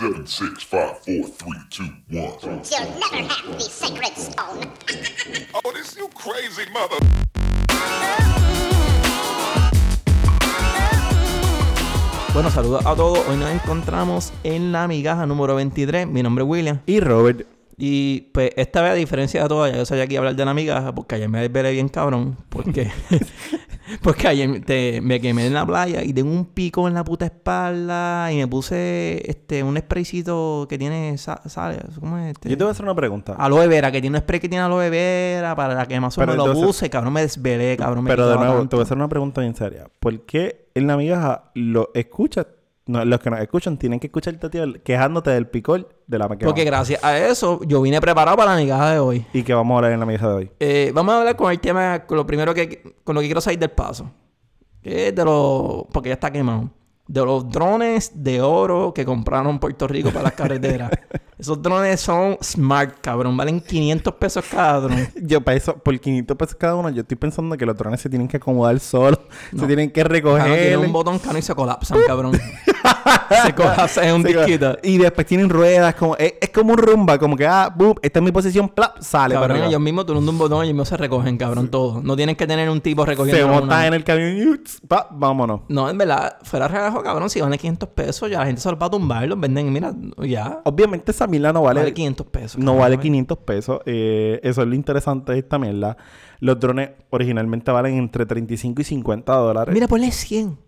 Seven, six, five, four, three, two, one. You'll never have the sacred stone. Oh, this you crazy mother. Bueno, saludos a todos. Hoy nos encontramos en la migaja número 23. Mi nombre es William. Y Robert, Y pues esta vez, a diferencia de todas, ya yo sabía aquí hablar de la migaja porque ayer me desvelé bien cabrón. Porque, porque ayer te- me quemé en la playa y tengo un pico en la puta espalda y me puse este un spraycito que tiene sa- sal, ¿cómo es este? yo te voy a hacer una pregunta. Aloe vera, que tiene un spray que tiene aloe vera para la quemazón. Me lo entonces- puse, cabrón, me desvelé, cabrón. Me Pero de nuevo, tanto. te voy a hacer una pregunta bien seria. ¿Por qué en la migaja lo escuchas? No, los que nos escuchan tienen que escucharte ti quejándote del picor de la migaja. Porque gracias a eso yo vine preparado para la migaja de hoy. ¿Y qué vamos a hablar en la migaja de hoy? Eh, vamos a hablar con el tema, con lo primero que, con lo que quiero salir del paso. Que es de los, porque ya está quemado. De los drones de oro que compraron Puerto Rico para las carreteras. Esos drones son smart, cabrón. Valen 500 pesos cada dron. Yo para eso, por 500 pesos cada uno, yo estoy pensando que los drones se tienen que acomodar solos. Se tienen que recoger. Cano, tiene un botón cano y se colapsan, cabrón. se colapsan en un disquito. Y después tienen ruedas, como, es, es como un rumba, como que, ah, boom, esta es mi posición, plap, sale. para Cabrón, arriba. ellos mismos turando un botón y ellos mismos se recogen, cabrón, todo. No tienen que tener un tipo recogiendo Se montan en el camión y uts, pa, vámonos. No, en verdad, fuera relajo, cabrón, si valen 500 pesos, ya la gente se los va a tumbar, los venden y mira, ya. Obviamente esa mierda no vale, Vale 500 pesos. no vale ¿eh? 500 pesos. Eh, eso es lo interesante de esta mierda. Los drones originalmente valen entre 35 y 50 dólares. Mira, ponle 100.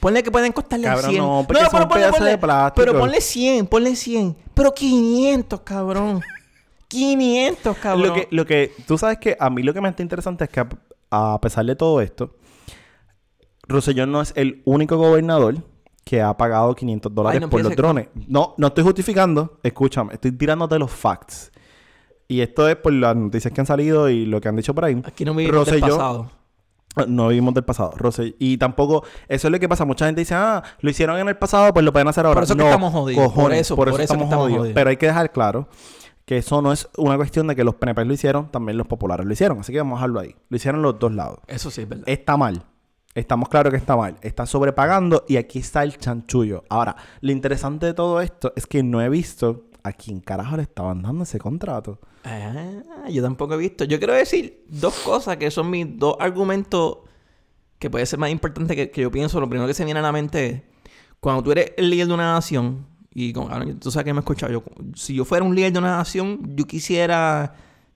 Ponle que pueden costarle Cabrón, 100. no, porque son pedazos de plástico. Pero ponle 100, ponle 100. Pero 500, cabrón. 500, cabrón. lo, que, lo que tú sabes que a mí lo que me está interesante es que a, a pesar de todo esto, Rosselló no es el único gobernador que ha pagado 500 dólares no por los drones. No, no estoy justificando. Escúchame, estoy tirándote los facts. Y esto es por las noticias que han salido y lo que han dicho por ahí. Aquí no vivimos del Rosselló- pasado. No vivimos del pasado, Rose. Y tampoco, eso es lo que pasa. Mucha gente dice, ah, lo hicieron en el pasado, pues lo pueden hacer ahora. Por eso es que no, estamos jodidos. Cojones, Por eso- por por eso, estamos jodidos. jodidos. Pero hay que dejar claro que eso no es una cuestión de que los PNP lo hicieron, también los populares lo hicieron. Así que vamos a dejarlo ahí. Lo hicieron los dos lados. Eso sí es verdad. Está mal. Estamos claros que está mal. Está sobrepagando y aquí está el chanchullo. Ahora, lo interesante de todo esto es que no he visto a quién carajo le estaban dando ese contrato. Ah, yo tampoco he visto. Yo quiero decir dos cosas que son mis dos argumentos que puede ser más importante que, que yo pienso. Lo primero que se viene a la mente es cuando tú eres el líder de una nación y tú sabes que me has escuchado. Yo, si yo fuera un líder de una nación, yo quisiera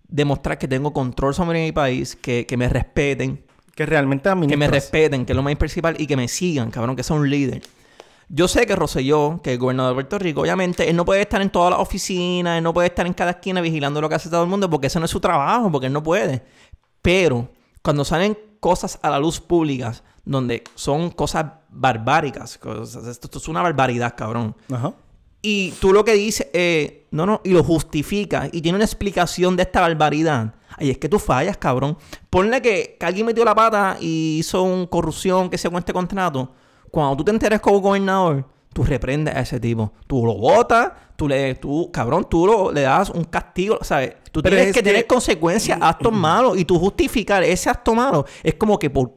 demostrar que tengo control sobre mi país, que, que me respeten, Que realmente a mí que me respeten, que es lo más principal, y que me sigan, cabrón, que sea un líder. Yo sé que Rosselló, que es el gobernador de Puerto Rico, obviamente, él no puede estar en todas las oficinas, él no puede estar en cada esquina vigilando lo que hace todo el mundo, porque ese no es su trabajo, porque él no puede. Pero cuando salen cosas a la luz pública, donde son cosas barbáricas, cosas- esto, esto es una barbaridad, cabrón. Ajá. Y tú lo que dices, eh, no, no, y lo justificas y tiene una explicación de esta barbaridad. Ay, es que tú fallas, cabrón. Ponle que, que alguien metió la pata y hizo una corrupción que se con este contrato. Cuando tú te enteres como gobernador, tú reprendes a ese tipo. Tú lo votas, tú le, tú, cabrón, tú lo- le das un castigo, ¿sabes? Tú Pero tienes es que, que- tener consecuencias, actos malos, y tú justificar ese acto malo. Es como que por,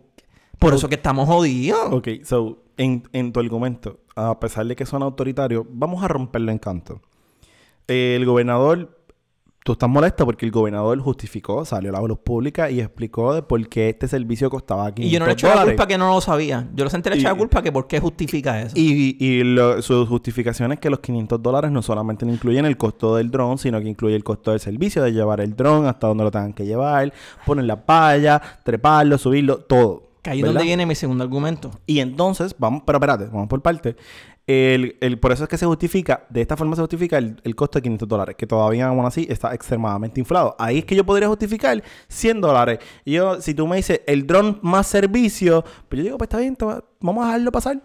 por eso que estamos jodidos. Ok, so, en, en tu argumento, a pesar de que son autoritarios, vamos a romperlo en canto. El gobernador, tú estás molesto porque el gobernador justificó, salió a la luz pública y explicó de por qué este servicio costaba 500 Y yo no le echo la culpa que no lo sabía. Yo le senté le eché la Y- culpa que por qué justifica eso. Y, y lo- su justificación es que los 500 dólares no solamente incluyen el costo del dron, sino que incluye el costo del servicio de llevar el dron hasta donde lo tengan que llevar, poner la palla, treparlo, subirlo, todo. que ahí es donde viene mi segundo argumento. Y entonces, vamos, pero espérate, vamos por parte. El, el- por eso es que se justifica, de esta forma se justifica el, el costo de 500 dólares, que todavía aún así está extremadamente inflado. Ahí es que yo podría justificar 100 dólares. Yo, si tú me dices el dron más servicio, pues yo digo, pues está bien, va- vamos a dejarlo pasar.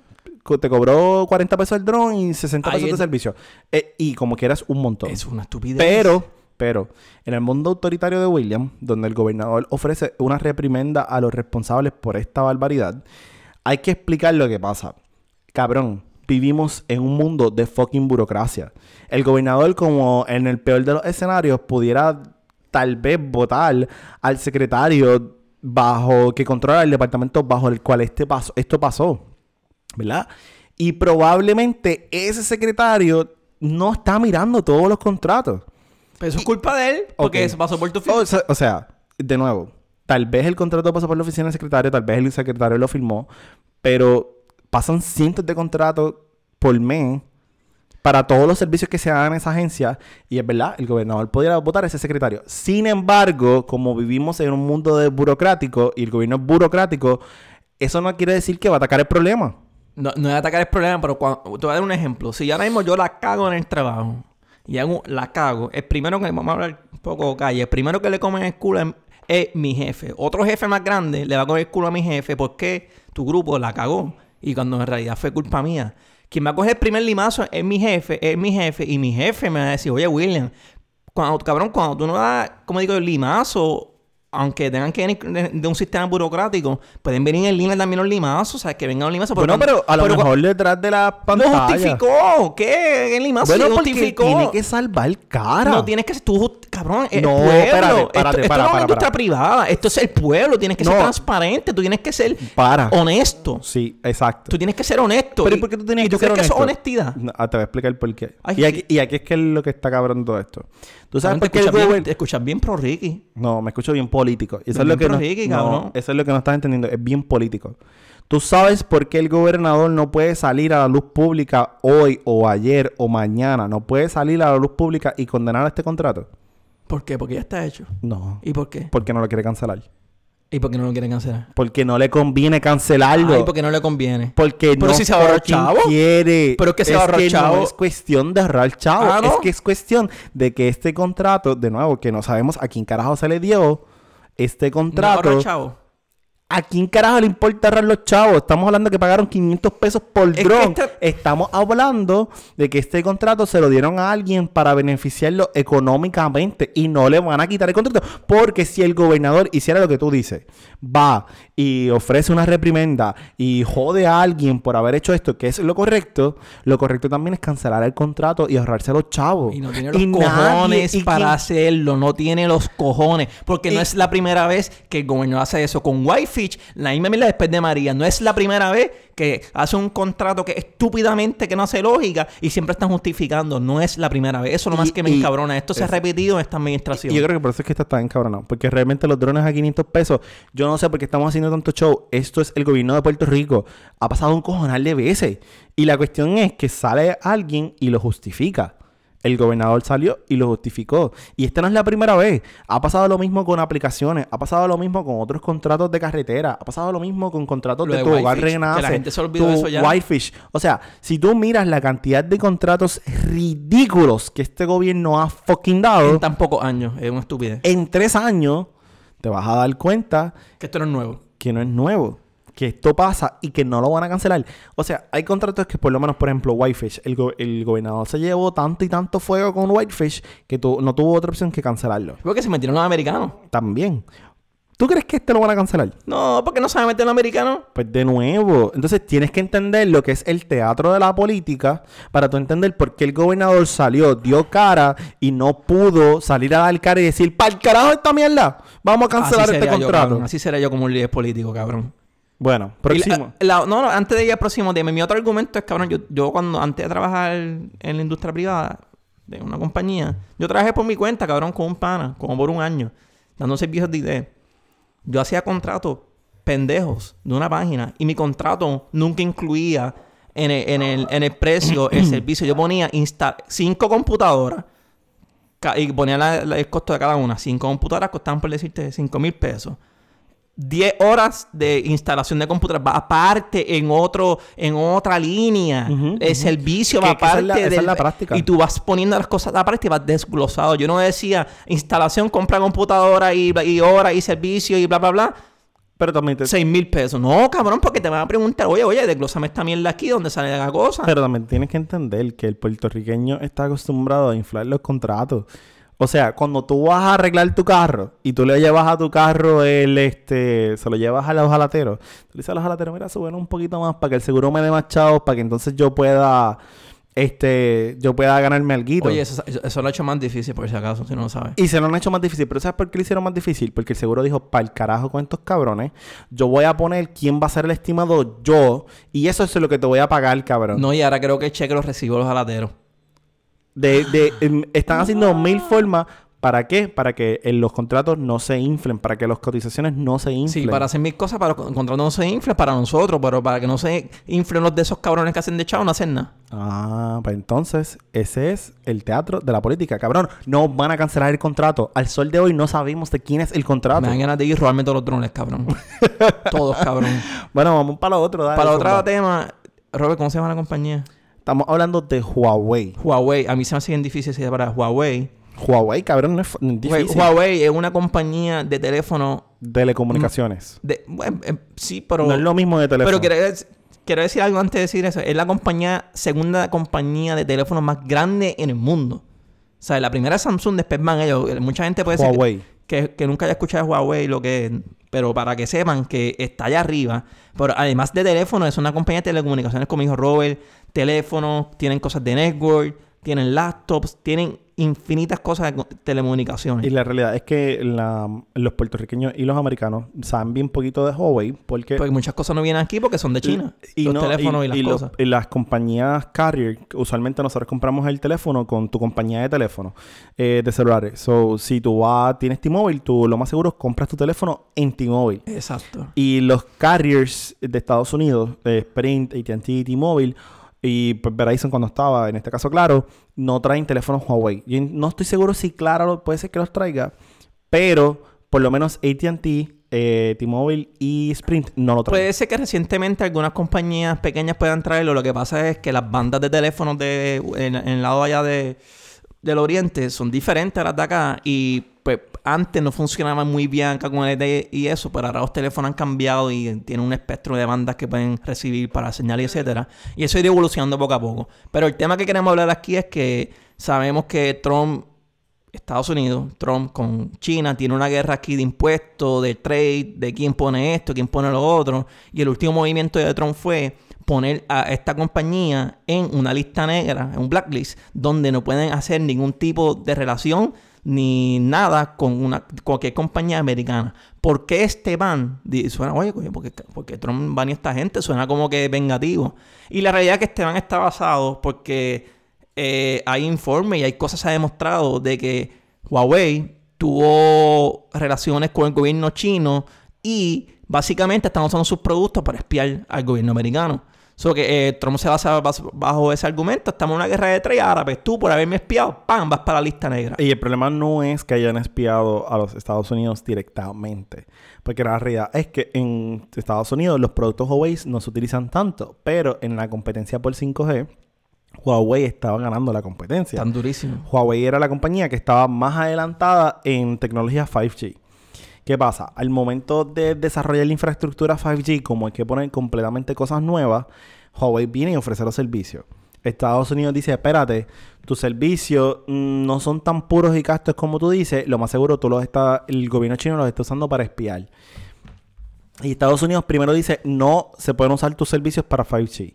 Te cobró 40 pesos el dron y 60 Ahí pesos de es- servicio. Eh, y como quieras, un montón. Es una estupidez. Pero, pero, en el mundo autoritario de William, donde el gobernador ofrece una reprimenda a los responsables por esta barbaridad, hay que explicar lo que pasa. Cabrón, vivimos en un mundo de fucking burocracia. El gobernador, como en el peor de los escenarios, pudiera tal vez votar al secretario bajo que controla el departamento bajo el cual este paso, esto pasó. ¿verdad? Y probablemente ese secretario no está mirando todos los contratos. Pero eso es culpa de él, porque Ok. eso pasó por tu O firma. sea, o sea, de nuevo, tal vez el contrato pasó por la oficina del secretario, tal vez el secretario lo firmó, pero pasan cientos de contratos por mes para todos los servicios que se dan en esa agencia y es verdad, el gobernador podría votar a ese secretario. Sin embargo, como vivimos en un mundo burocrático y el gobierno es burocrático, eso no quiere decir que va a atacar el problema. No, no es atacar el problema, pero cuando, te voy a dar un ejemplo. Si ahora mismo yo la cago en el trabajo y hago, la cago, el primero que vamos a hablar un poco calle, el primero que le comen el culo es, es mi jefe. Otro jefe más grande le va a comer el culo a mi jefe porque tu grupo la cagó y cuando en realidad fue culpa mía. Quien va a coger el primer limazo es mi jefe, es mi jefe y mi jefe me va a decir, oye William, cuando, cabrón, cuando tú no das, como digo, limazo, aunque tengan que venir de, un sistema burocrático, pueden venir en línea también los limazos, o sea, que vengan los limazos. Bueno, pero a lo pero mejor detrás de la no pantalla. justificó. ¿Qué? El limazo Bueno, sí justificó. tiene que salvar cara. No tienes que ser tú, cabrón, el No, pueblo. espérate, esto, esto para, no es una industria privada. Esto es el pueblo. Tienes que ser No. transparente. Tú tienes que ser Para. honesto. Sí, exacto. Tú tienes que ser honesto. Pero ¿y ¿y por qué tú ¿y que ser crees que eso es honesto? honestidad? No, ah, te voy a explicar por qué. Ay, y, aquí, y aquí es que es lo que está cabrón todo esto. ¿Tú sabes por qué el escuchas bien, gobierno... te escuchas bien pro Ricky. No, me escucho bien político. Eso Bien es lo que no... pro-Ricky, no, eso es lo que no estás entendiendo. Es bien político. ¿Tú sabes por qué el gobernador no puede salir a la luz pública hoy o ayer o mañana? No puede salir a la luz pública y condenar este contrato. ¿Por qué? Porque ya está hecho. No. ¿Y por qué? Porque no lo quiere cancelar. ¿Y por qué no lo quieren cancelar? Porque no le conviene cancelarlo. Ay, porque no le conviene. Porque Pero no si se ahorra chavo. quiere. Pero es que se ahorra que chavo. No es cuestión de ahorrar chavo. Ah, ¿no? Es que es cuestión de que este contrato, de nuevo, que no sabemos a quién carajo se le dio, este No contrato. ahorra chavo. ¿A quién carajo le importa ahorrar los chavos? Estamos hablando que pagaron 500 pesos por que dron. Estamos hablando de que este contrato se lo dieron a alguien para beneficiarlo económicamente y no le van a quitar el contrato. Porque si el gobernador hiciera lo que tú dices, va y ofrece una reprimenda y jode a alguien por haber hecho esto, que es lo correcto, lo correcto también es cancelar el contrato y ahorrarse a los chavos. Y no tiene los Y cojones para hacerlo. No tiene los cojones. Porque no es la primera vez que el gobernador hace eso. Con La misma mierda después de María. No es la primera vez que hace un contrato que estúpidamente que no hace lógica y siempre están justificando. No es la primera vez. Eso es lo más Y- que me encabrona. Esto se ha repetido en esta administración. Y yo creo que por eso es que está tan encabronado. Porque realmente los drones a 500 pesos, yo no sé por qué estamos haciendo tanto show. Esto es el gobierno de Puerto Rico. Ha pasado un cojonal de veces. Y la cuestión es que sale alguien y lo justifica. El gobernador salió y lo justificó. Y esta no es la primera vez. Ha pasado lo mismo con aplicaciones. Ha pasado lo mismo con otros contratos de carretera. Ha pasado lo mismo con contratos Lo de, de tu hogar Whitefish, que la renace. gente se olvidó tu eso ya. Whitefish. O sea, si tú miras la cantidad de contratos ridículos que este gobierno ha fucking dado en tan pocos años. Es una estupidez. en tres años te vas a dar cuenta Que esto no es nuevo. que no es nuevo. Que esto pasa y que no lo van a cancelar. O sea, hay contratos que por lo menos, por ejemplo, Whitefish, el, go- el gobernador se llevó tanto y tanto fuego con Whitefish que tu- no tuvo otra opción que cancelarlo. Porque se metieron los americanos. También. ¿Tú crees que este lo van a cancelar? No, porque no saben meter los americanos. Pues de nuevo, entonces tienes que entender lo que es el teatro de la política para tú entender por qué el gobernador salió, dio cara y no pudo salir a dar cara y decir, ¡Para el carajo esta mierda! Vamos a cancelar Así este yo, contrato. Así será yo como un líder político, cabrón. Bueno, próximo. la- la- no, no, antes de ir al próximo tema, mi otro argumento es, cabrón, yo, yo cuando, antes de trabajar en la industria privada de una compañía, yo trabajé por mi cuenta, cabrón, con un pana, como por un año, dando servicios de ID. Yo hacía contratos pendejos de una página y mi contrato nunca incluía en el, en el, en el precio el servicio. Yo ponía insta cinco computadoras y ponía la- la- el costo de cada una. Cinco computadoras costaban, por decirte, cinco mil pesos. 10 horas de instalación de computadoras va aparte en otro en otra línea. Ujú, el servicio Que- va esa aparte es la- esa es la práctica. y tú vas poniendo las cosas aparte y vas desglosado. Yo no decía instalación compra computadora y, y hora y servicio y bla bla bla. Pero también, te- 6 mil pesos. No cabrón porque te van a preguntar oye oye desglosame esta mierda aquí donde sale la cosa pero también tienes que entender que el puertorriqueño está acostumbrado a inflar los contratos. O sea, cuando tú vas a arreglar tu carro y tú le llevas a tu carro el este, se lo llevas a los jalateros, tú le dices a los jalateros, mira, suben un poquito más para que el seguro me dé más chavos, para que entonces yo pueda, este, yo pueda ganarme algo. oye eso, eso, eso lo ha hecho más difícil por si acaso si no lo sabes Y se lo han hecho más difícil. Pero ¿sabes por qué lo hicieron más difícil? Porque el seguro dijo, para el carajo con estos cabrones. Yo voy a poner quién va a ser el estimado yo. Y eso es lo que te voy a pagar, cabrón. no y ahora creo que el cheque lo recibo los jalateros De, de, están haciendo mil formas. ¿Para qué? Para que los contratos no se inflen, para que las cotizaciones no se inflen. Sí, para hacer mil cosas, para que los contratos no se inflen para nosotros, pero para que no se inflen los de esos cabrones que hacen de chavo, no hacen nada. Ah, pues entonces, ese es el teatro de la política. Cabrón, no van a cancelar el contrato. Al sol de hoy no sabemos de quién es el contrato. Me dan ganas de ir robarme todos los drones, cabrón. todos, cabrón. Bueno, vamos para lo otro. dale, para otro tema, Robert, ¿cómo se llama la compañía? Estamos hablando de Huawei. Huawei. A mí se me hace bien difícil para Huawei. Huawei, cabrón, no es, difícil. Huawei es una compañía de teléfono. Telecomunicaciones. De, bueno, eh, sí, pero. no es lo mismo de teléfono. Pero quiero, quiero decir algo antes de decir eso. Es la compañía, segunda compañía de teléfonos más grande en el mundo. O sea, la primera es Samsung, después van ellos. Mucha gente puede decir Huawei. que, que nunca haya escuchado Huawei lo que es. Pero para que sepan que está allá arriba. Pero además de teléfonos, es una compañía de telecomunicaciones, como dijo Robert. Teléfonos, tienen cosas de network, tienen laptops, tienen infinitas cosas de co- telecomunicaciones. Y la realidad es que la- los puertorriqueños y los americanos saben bien poquito de Huawei porque... Porque muchas cosas no vienen aquí porque son de China. Y los no- teléfonos y, las cosas. y las compañías carrier, usualmente nosotros compramos el teléfono con tu compañía de teléfono, eh, de celulares. So, si tú vas, tienes T-Mobile, tú lo más seguro es compras tu teléfono en T-Mobile. Exacto. Y los carriers de Estados Unidos, eh, Sprint, AT&T, T-Mobile y Verizon cuando estaba, en este caso Claro, no traen teléfonos Huawei. Yo no estoy seguro si Claro puede ser que los traiga, pero por lo menos AT&T, eh, T-Mobile y Sprint no lo traen. Puede ser que recientemente algunas compañías pequeñas puedan traerlo. Lo que pasa es que las bandas de teléfonos de, en, en el lado allá de, del oriente son diferentes a las de acá. Y pues antes no funcionaban muy bien el LTE y eso, pero ahora los teléfonos han cambiado y tienen un espectro de bandas que pueden recibir para señal y etcétera. Y eso irá evolucionando poco a poco. Pero el tema que queremos hablar aquí es que sabemos que Trump Estados Unidos, Trump con China, tiene una guerra aquí de impuestos, de trade, de quién pone esto, quién pone lo otro. Y el último movimiento de Trump fue poner a esta compañía en una lista negra, en un blacklist, donde no pueden hacer ningún tipo de relación ni nada con una cualquier compañía americana. ¿Por qué este ban? Di- Suena, oye, porque, Trump ban a esta gente, suena como que vengativo. Y la realidad es que este ban está basado porque eh, hay informes y hay cosas se ha demostrado de que Huawei tuvo relaciones con el gobierno chino y básicamente están usando sus productos para espiar al gobierno americano. So que eh, Trump se basa bas- bajo ese argumento. Estamos en una guerra de tres árabes. Tú, por haberme espiado, ¡pam! vas para la lista negra. Y el problema no es que hayan espiado a los Estados Unidos directamente. Porque la realidad es que en Estados Unidos los productos Huawei no se utilizan tanto. Pero en la competencia por 5G, Huawei estaba ganando la competencia. Tan durísimo. Huawei era la compañía que estaba más adelantada en tecnología 5G. ¿Qué pasa? Al momento de desarrollar la infraestructura 5G, como hay que poner completamente cosas nuevas, Huawei viene y ofrece los servicios. Estados Unidos dice, espérate, tus servicios mm, no son tan puros y castos como tú dices, lo más seguro tú los está, el gobierno chino los está usando para espiar. Y Estados Unidos primero dice, no se pueden usar tus servicios para 5G.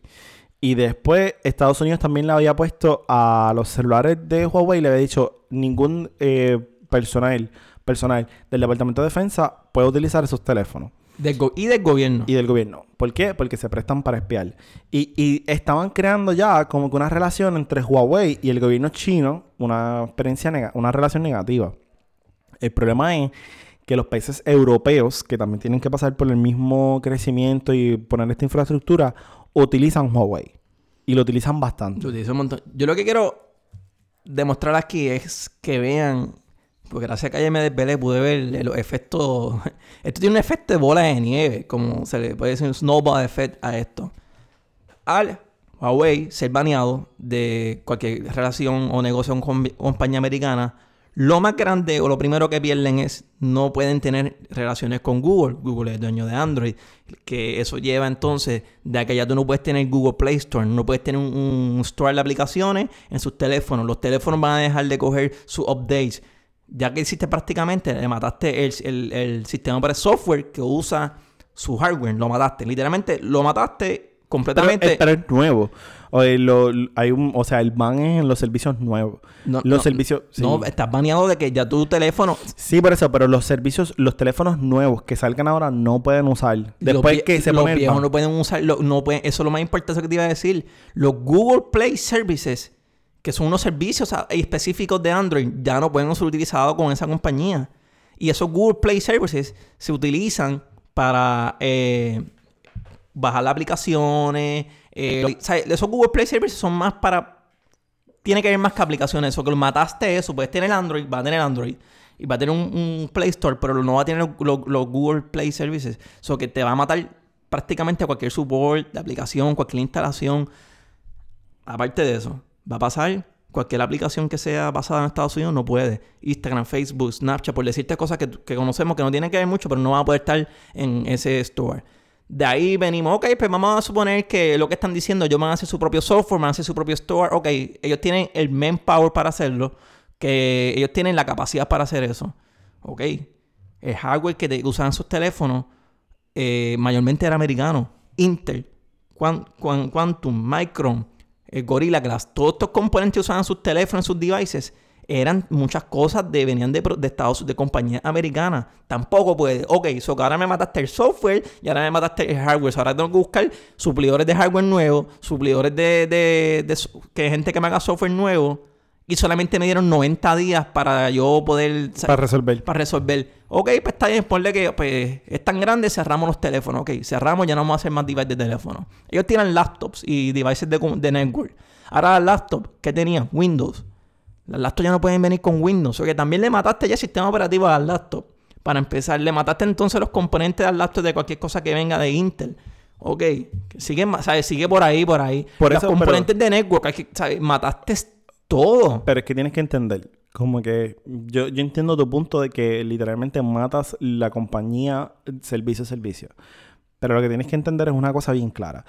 Y después Estados Unidos también le había puesto a los celulares de Huawei, le había dicho, ningún eh, personal, personal del Departamento de Defensa puede utilizar esos teléfonos. Del y del gobierno. Y del gobierno. ¿Por qué? Porque se prestan para espiar. Y, y estaban creando ya como que una relación entre Huawei y el gobierno chino, una experiencia una relación negativa. El problema es que los países europeos, que también tienen que pasar por el mismo crecimiento y poner esta infraestructura, utilizan Huawei. Y lo utilizan bastante. Lo utilizo un montón. Yo lo que quiero demostrar aquí es que vean, porque gracias a que ayer me desvelé pude ver los efectos. Esto tiene un efecto de bola de nieve, como se le puede decir un snowball effect a esto. Al Huawei ser baneado de cualquier relación o negocio con compañía americana, lo más grande o lo primero que pierden es no pueden tener relaciones con Google. Google es dueño de Android. Que eso lleva entonces de que ya tú no puedes tener Google Play Store, no puedes tener un store de aplicaciones en sus teléfonos. Los teléfonos van a dejar de coger sus updates. Ya que hiciste prácticamente, le mataste el, el, el sistema para software que usa su hardware. Lo mataste. Literalmente lo mataste completamente. pero es nuevo. O, lo- hay un, o sea, el ban es en los servicios nuevos. No, los no, servicios... sí. No, estás baneado de que ya tu teléfono. Sí, por eso, pero los servicios, los teléfonos nuevos que salgan ahora no pueden usar. Después los, que se los pone el viejos ban. no pueden usar. lo- no pueden, eso es lo más importante que te iba a decir. Los Google Play Services que son unos servicios específicos de Android, ya no pueden ser utilizados con esa compañía. Y esos Google Play Services se utilizan para eh, bajar las aplicaciones. eh, o sea, esos Google Play Services son más para tiene que haber más que aplicaciones. Eso que lo mataste eso, puedes tener Android, va a tener Android. Y va a tener un, un Play Store, pero no va a tener los, los- los Google Play Services. Eso que te va a matar prácticamente a cualquier support de aplicación, cualquier instalación. Aparte de eso, va a pasar cualquier aplicación que sea basada en Estados Unidos no puede. Instagram, Facebook, Snapchat, por decirte cosas que, que conocemos que no tienen que ver mucho, pero no van a poder estar en ese store. De ahí venimos, ok, pues vamos a suponer que lo que están diciendo, ellos van a hacer su propio software, van a hacer su propio store. Ok, ellos tienen el manpower para hacerlo, que ellos tienen la capacidad para hacer eso. Ok, el hardware que te- usaban sus teléfonos eh, mayormente era americano. Intel, Quan- Quan- Quantum, Micron, eh, Gorilla Glass, todos estos componentes que usaban sus teléfonos, sus devices, eran muchas cosas de venían de, de Estados de compañías americanas. Tampoco puede. Ok, so que ahora me mataste el software y ahora me mataste el hardware. So ahora tengo que buscar suplidores de hardware nuevo, suplidores de, de, de so- que gente que me haga software nuevo. Y solamente me dieron 90 días para yo poder Para resolver. para resolver. Ok, pues está bien, ponle que pues, es tan grande, cerramos los teléfonos. Ok, cerramos, ya no vamos a hacer más devices de teléfono. Ellos tienen laptops y devices de, de network. Ahora, las laptops, ¿qué tenían? Windows. Las laptops ya no pueden venir con Windows. O que también le mataste ya el sistema operativo a las laptops. Para empezar, le mataste entonces los componentes de las laptops de cualquier cosa que venga de Intel. Ok, sigue, ¿sabes? sigue por ahí, por ahí. Por los eso, pero- componentes de network, ¿sabes? mataste todo. Pero es que tienes que entender, como que yo, yo entiendo tu punto de que literalmente matas la compañía servicio a servicio. Pero lo que tienes que entender es una cosa bien clara.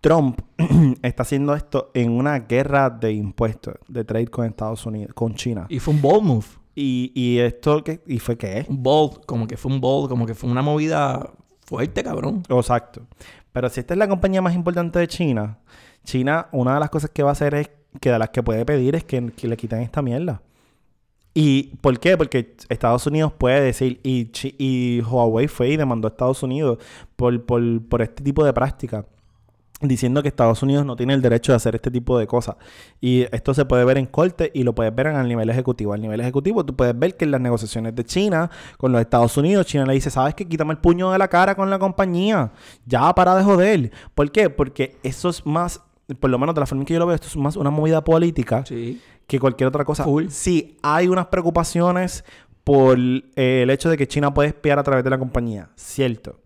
Trump está haciendo esto en una guerra de impuestos, de trade con Estados Unidos, con China. Y fue un bold move. Y, y esto, ¿qué? ¿Y fue qué? Un bold, como que fue un bold, como que fue una movida fuerte, cabrón. Exacto. Pero si esta es la compañía más importante de China, China, una de las cosas que va a hacer es que de las que puede pedir es que, que le quiten esta mierda. ¿Y por qué? Porque Estados Unidos puede decir, y, Huawei fue y demandó a Estados Unidos por, este tipo de práctica, diciendo que Estados Unidos no tiene el derecho de hacer este tipo de cosas. Y esto se puede ver en corte y lo puedes ver al nivel ejecutivo. Al nivel ejecutivo tú puedes ver que en las negociaciones de China con los Estados Unidos, China le dice, ¿sabes qué? Quítame el puño de la cara con la compañía. Ya para de joder. ¿Por qué? Porque eso es más, por lo menos de la forma en que yo lo veo, esto es más una movida política Sí. que cualquier otra cosa. Full. Sí, hay unas preocupaciones por eh, el hecho de que China puede espiar a través de la compañía. Cierto.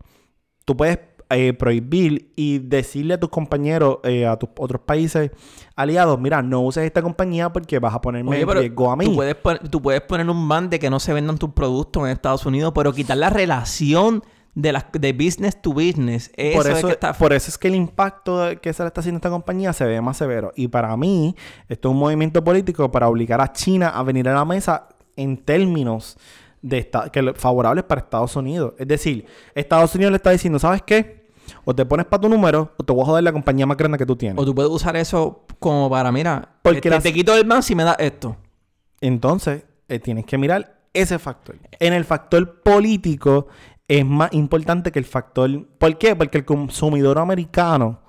Tú puedes eh, prohibir y decirle a tus compañeros, eh, a tus otros países aliados, mira, no uses esta compañía porque vas a ponerme Oye, en riesgo a mí. Tú puedes, tú puedes poner un ban de que no se vendan tus productos en Estados Unidos, pero quitar la relación de las de business to business. Eso, por, es eso, que está... por eso es que el impacto que se le está haciendo a esta compañía se ve más severo. Y para mí, esto es un movimiento político para obligar a China a venir a la mesa en términos de esta- que favorables para Estados Unidos. Es decir, Estados Unidos le está diciendo, ¿sabes qué? O te pones para tu número o te voy a joder la compañía más grande que tú tienes. O tú puedes usar eso como para, mira, Porque este, las- te quito el ban si me das esto. Entonces, eh, tienes que mirar ese factor. En el factor político es más importante que el factor... ¿Por qué? Porque el consumidor americano,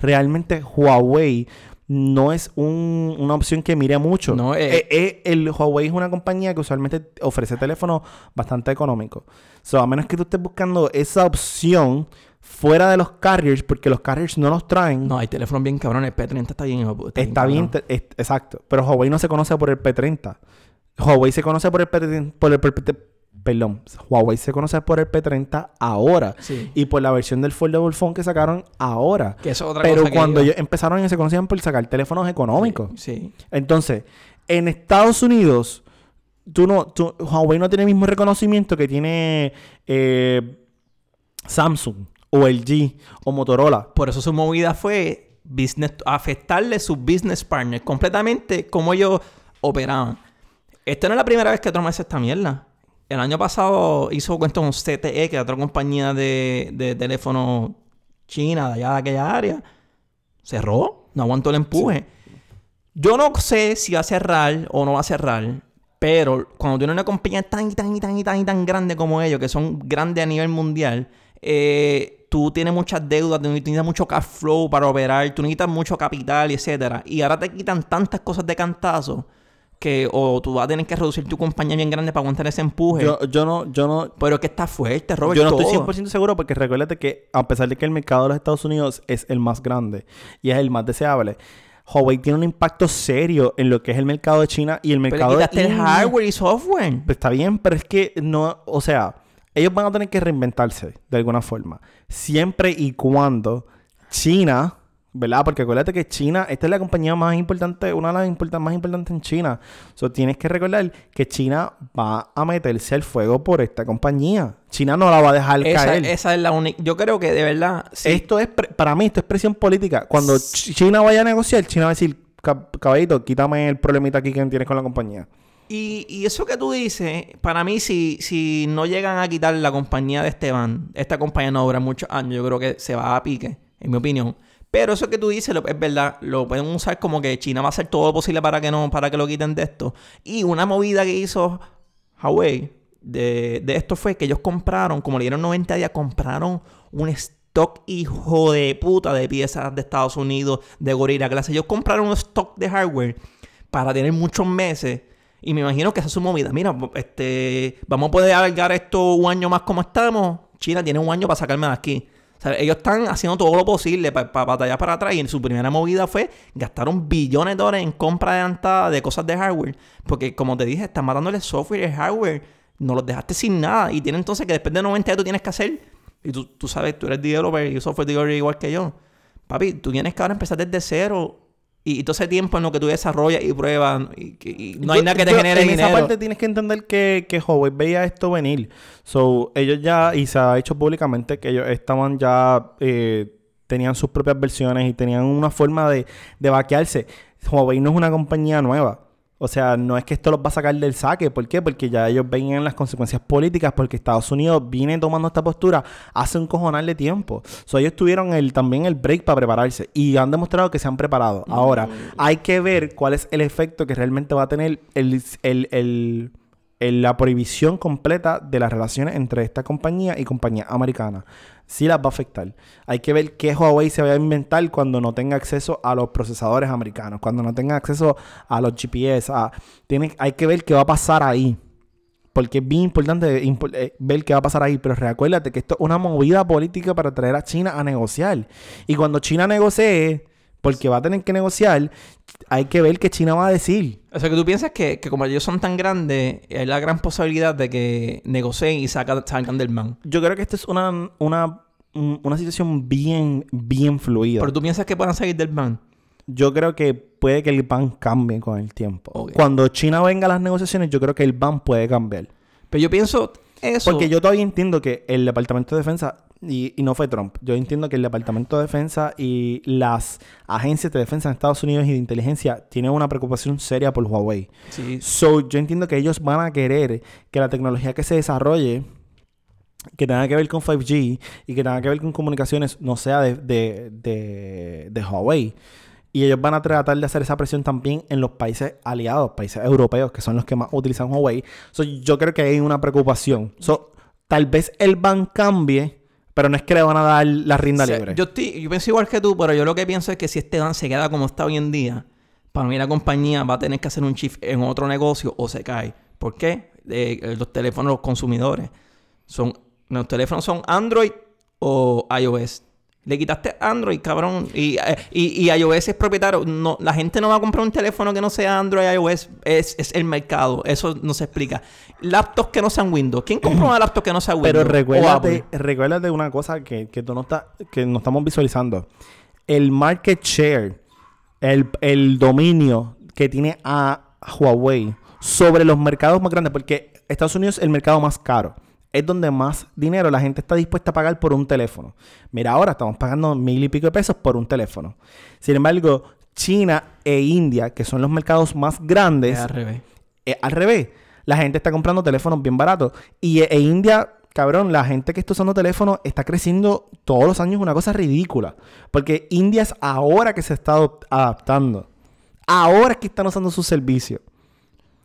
realmente Huawei no es un- una opción que mire mucho. No, eh. Eh, eh, el Huawei es una compañía que usualmente ofrece teléfonos bastante económicos. So, a menos que tú estés buscando esa opción fuera de los carriers, porque los carriers no los traen. No, hay teléfonos bien cabrones. El P30 está bien. Está bien, cabrón. te- es- exacto. Pero Huawei no se conoce por el P30. Huawei se conoce por el P30. Por el, P- perdón. Huawei se conoce por el P30 ahora. Sí. Y por la versión del foldable phone que sacaron ahora. Que eso es otra Pero cosa cuando ellos empezaron, ellos se conocían por sacar teléfonos económicos. Sí. Entonces, en Estados Unidos, tú no, tú- Huawei no tiene el mismo reconocimiento que tiene eh, Samsung o LG o Motorola. Por eso su movida fue business, afectarle sus business partners completamente como ellos operaban. Esta no es la primera vez que Trump hace esta mierda. El año pasado hizo cuenta con CTE, que es otra compañía de, de teléfono china de allá de aquella área. Cerró, no aguantó el empuje. Yo no sé si va a cerrar o no va a cerrar, pero cuando tienes una compañía tan y tan y tan y tan y tan grande como ellos, que son grandes a nivel mundial, eh, tú tienes muchas deudas, tú necesitas mucho cash flow para operar, tú necesitas mucho capital, etcétera. Y ahora te quitan tantas cosas de cantazo que o tú vas a tener que reducir tu compañía bien grande para aguantar ese empuje. Yo, yo no, yo no, pero es que está fuerte, Robert. yo no todo. estoy 100% seguro porque recuérdate que a pesar de que el mercado de los Estados Unidos es el más grande y es el más deseable, Huawei tiene un impacto serio en lo que es el mercado de China y el Pero mercado de quitaste el hardware y software. Pues está bien, pero es que no, o sea, ellos van a tener que reinventarse de alguna forma. Siempre y cuando China, ¿verdad? Porque acuérdate que China, esta es la compañía más importante, una de las importan- más importantes en China. So, tienes que recordar que China va a meterse al fuego por esta compañía. China no la va a dejar Esa, caer. esa es la única. Yo creo que de verdad. sí. Esto es, para mí, esto es presión política. Cuando Ch- China vaya a negociar, China va a decir, "Cab- caballito, quítame el problemita aquí que tienes con la compañía. Y, y eso que tú dices, para mí, si, si no llegan a quitar la compañía de Esteban, esta compañía no dura muchos años, yo creo que se va a pique, en mi opinión. Pero eso que tú dices es verdad, lo pueden usar como que China va a hacer todo lo posible para que no, para que lo quiten de esto. Y una movida que hizo Huawei de, de esto fue que ellos compraron, como le dieron 90 días, compraron un stock hijo de puta de piezas de Estados Unidos, de Gorilla Glass. Ellos compraron un stock de hardware para tener muchos meses. Y me imagino que esa es su movida. Mira, este, vamos a poder alargar esto un año más como estamos. China tiene un año para sacarme de aquí. Ellos están haciendo todo lo posible para batallar para atrás. Y en su primera movida fue gastaron billones de dólares en compra adelantada de cosas de hardware. Porque, como te dije, están matando el software y el hardware. No los dejaste sin nada. Y tienen entonces que después de 90 días tú tienes que hacer. Y tú, tú sabes, tú eres developer y software developer igual que yo. Papi, tú tienes que ahora empezar desde cero. Y, y todo ese tiempo en lo que tú desarrollas y pruebas. Y, y no hay Yo- nada que te genere en dinero. esa parte tienes que entender que, que Huawei veía esto venir. So, ellos ya, y se ha hecho públicamente que ellos estaban ya, eh, tenían sus propias versiones y tenían una forma de, de vaquearse. Huawei no es una compañía nueva. O sea, no es que esto los va a sacar del saque. ¿Por qué? Porque ya ellos veían las consecuencias políticas, porque Estados Unidos viene tomando esta postura hace un cojonal de tiempo. So, ellos tuvieron el, también el break para prepararse y han demostrado que se han preparado. Ahora, hay que ver cuál es el efecto que realmente va a tener el, el- el- el- la prohibición completa de las relaciones entre esta compañía y compañía americana. Sí las va a afectar. Hay que ver qué Huawei se va a inventar cuando no tenga acceso a los procesadores americanos, cuando no tenga acceso a los GPS. a- tiene, hay que ver qué va a pasar ahí. Porque es bien importante impo- eh, ver qué va a pasar ahí. Pero recuérdate que esto es una movida política para traer a China a negociar. Y cuando China negocie, porque va a tener que negociar, hay que ver qué China va a decir. O sea, que tú piensas que, que como ellos son tan grandes, hay la gran posibilidad de que negocien y salgan del man. Yo creo que esta es una, una, un- una situación bien, bien fluida. Pero tú piensas que puedan salir del man. Yo creo que puede que el ban cambie con el tiempo. Cuando China venga a las negociaciones, yo creo que el ban puede cambiar. Pero yo pienso eso. Porque yo todavía entiendo que el Departamento de Defensa, y, y no fue Trump, yo entiendo que el Departamento de Defensa y las agencias de defensa en Estados Unidos y de inteligencia tienen una preocupación seria por Huawei. Sí. So, yo entiendo que ellos van a querer que la tecnología que se desarrolle, que tenga que ver con 5G y que tenga que ver con comunicaciones, no sea de, de, de, de Huawei. Y ellos van a tratar de hacer esa presión también en los países aliados, países europeos, que son los que más utilizan Huawei. So, yo creo que hay una preocupación. So, tal vez el ban cambie, pero no es que le van a dar la rinda O sea, libre. yo, estoy, yo pienso igual que tú, pero yo lo que pienso es que si este Dan se queda como está hoy en día, para mí la compañía va a tener que hacer un shift en otro negocio o se cae. ¿Por qué? Eh, los teléfonos, los consumidores, son los teléfonos son Android o iOS. Le quitaste Android, cabrón, y, eh, y, y iOS es propietario. No, la gente no va a comprar un teléfono que no sea Android iOS. Es, es el mercado. Eso no se explica. Laptops que no sean Windows. ¿Quién compra una laptop que no sea Windows? Pero recuérdate, recuérdate una cosa que, que tú no estás, que no estamos visualizando. El market share, el, el dominio que tiene a Huawei sobre los mercados más grandes, porque Estados Unidos es el mercado más caro. Es donde más dinero la gente está dispuesta a pagar por un teléfono. Mira, ahora estamos pagando mil y pico de pesos por un teléfono. Sin embargo, China e India, que son los mercados más grandes, Es al revés. al revés. La gente está comprando teléfonos bien baratos. Y e, e India, cabrón, la gente que está usando teléfonos está creciendo todos los años una cosa ridícula. Porque India es ahora que se está adaptando. Ahora es que están usando sus servicios.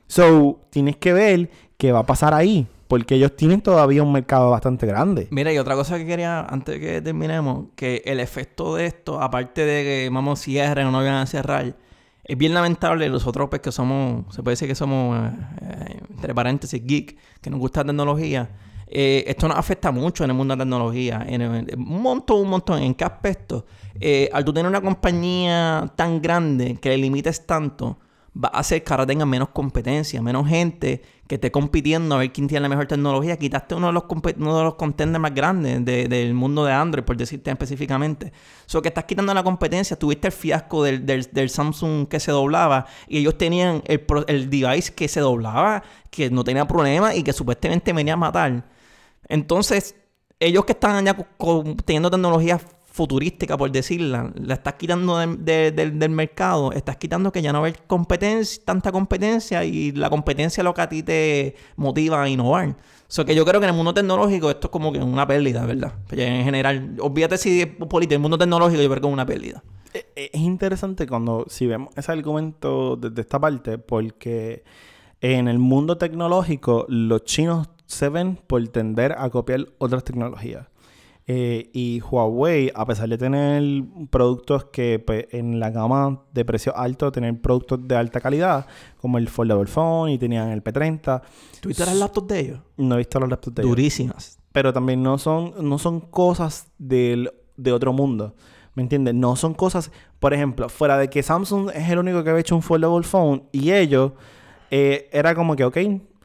So, tienes que ver qué va a pasar ahí. Porque ellos tienen todavía un mercado bastante grande. Mira, y otra cosa que quería, antes que terminemos, que el efecto de esto, aparte de que vamos cierren o no vayan a cerrar, es bien lamentable nosotros pues que somos, se puede decir que somos, eh, eh, entre paréntesis, geek, que nos gusta la tecnología. Eh, esto nos afecta mucho en el mundo de la tecnología, en, un montón, un montón. ¿En qué aspecto? Eh, al tú tener una compañía tan grande que le limites tanto, va a hacer que ahora tengan menos competencia, menos gente que esté compitiendo a ver quién tiene la mejor tecnología. Quitaste uno de los, uno de los contenders más grandes de- del mundo de Android, por decirte específicamente. So que estás quitando la competencia. Tuviste el fiasco del, del- Samsung que se doblaba y ellos tenían el, el device que se doblaba, que no tenía problema y que supuestamente venía a matar. Entonces, ellos que están ya teniendo tecnología futurística, por decirla, la estás quitando de- de- del- mercado, estás quitando que ya no va haber competencia, tanta competencia y la competencia es lo que a ti te motiva a innovar. So que yo creo que en el mundo tecnológico esto es como que una pérdida, ¿verdad? Pero en general, olvídate si es político, el mundo tecnológico yo creo que es una pérdida. E- e- Es interesante cuando, si vemos ese argumento desde esta parte, porque en el mundo tecnológico los chinos se ven por tender a copiar otras tecnologías. Eh, y Huawei, a pesar de tener productos que pues, en la gama de precio alto, tener productos de alta calidad, como el Foldable Phone y tenían el P30, ¿Tuviste las laptops de ellos? no he visto los laptops de ellos Durísimas. pero también no son, no son cosas del, de otro mundo. ¿Me entiendes? No son cosas, por ejemplo, fuera de que Samsung es el único que había hecho un foldable phone y ellos eh, era como que, ok,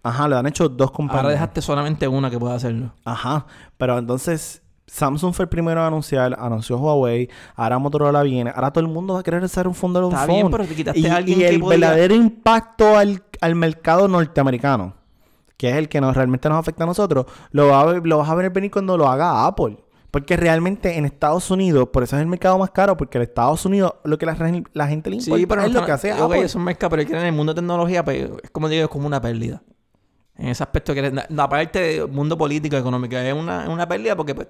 ajá, lo han hecho dos compañías. Ahora dejaste solamente una que pueda hacerlo. Ajá, pero entonces Samsung fue el primero a anunciar, anunció Huawei, ahora Motorola viene, ahora todo el mundo va a querer hacer un foldable Está phone. bien, pero te quitaste y, a alguien y que el podía- verdadero impacto al, al mercado norteamericano, que es el que nos, realmente nos afecta a nosotros, lo, va lo vas a ver venir cuando lo haga Apple. Porque realmente en Estados Unidos, por eso es el mercado más caro, porque en Estados Unidos lo que la, la gente le importa Sí, pero es no lo que está- hace ok, Apple. es un mercado, pero es que en el mundo de tecnología, pues, es como digo, es como una pérdida. En ese aspecto que na- aparte del mundo político económico, es una, una pérdida porque, pues,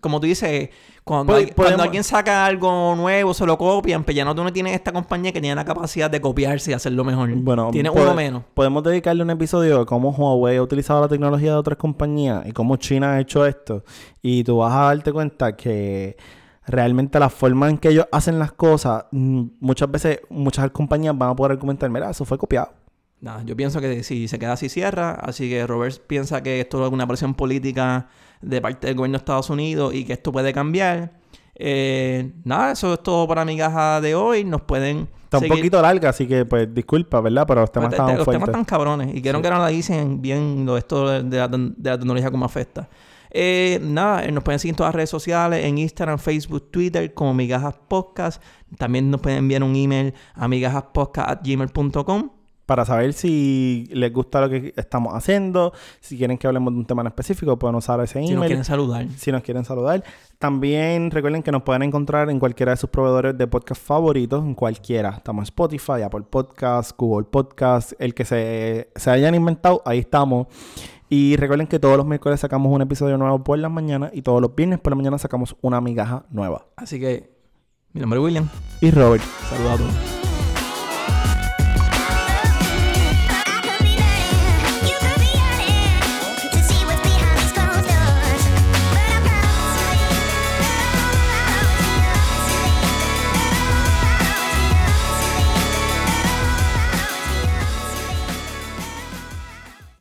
como tú dices, cuando, Pod- hay- cuando podemos- alguien saca algo nuevo, se lo copian, pues ya no tú no tienes esta compañía que tiene la capacidad de copiarse y hacerlo mejor. Bueno, tiene uno menos. Podemos dedicarle un episodio a cómo Huawei ha utilizado la tecnología de otras compañías y cómo China ha hecho esto. Y tú vas a darte cuenta que realmente la forma en que ellos hacen las cosas, mm, muchas veces muchas compañías van a poder argumentar, mira, eso fue copiado. Nada, yo pienso que si se queda así cierra, así que Robert piensa que esto es una presión política de parte del gobierno de Estados Unidos y que esto puede cambiar. Eh, nada, eso es todo para mi caja de hoy. Nos pueden Está un poquito larga, así que pues disculpa, ¿verdad? Pero los temas Pues, te- estaban los temas están cabrones y quiero que nos la dicen bien lo esto de, de la, de la tecnología como afecta. Eh, nada, eh, nos pueden seguir en todas las redes sociales, en Instagram, Facebook, Twitter, como Migajas Podcast. También nos pueden enviar un email a migajaspodcast.gmail.com. Para saber si les gusta lo que estamos haciendo, si quieren que hablemos de un tema en específico, pueden usar ese Si nos email. quieren saludar. si nos quieren saludar. También recuerden que nos pueden encontrar en cualquiera de sus proveedores de podcast favoritos, en cualquiera. Estamos en Spotify, Apple Podcasts, Google Podcasts, el que se, se hayan inventado, ahí estamos. Y recuerden que todos los miércoles sacamos un episodio nuevo por las mañanas y todos los viernes por la mañana sacamos una migaja nueva. Así que, mi nombre es William. Y Robert. Saludos a todos.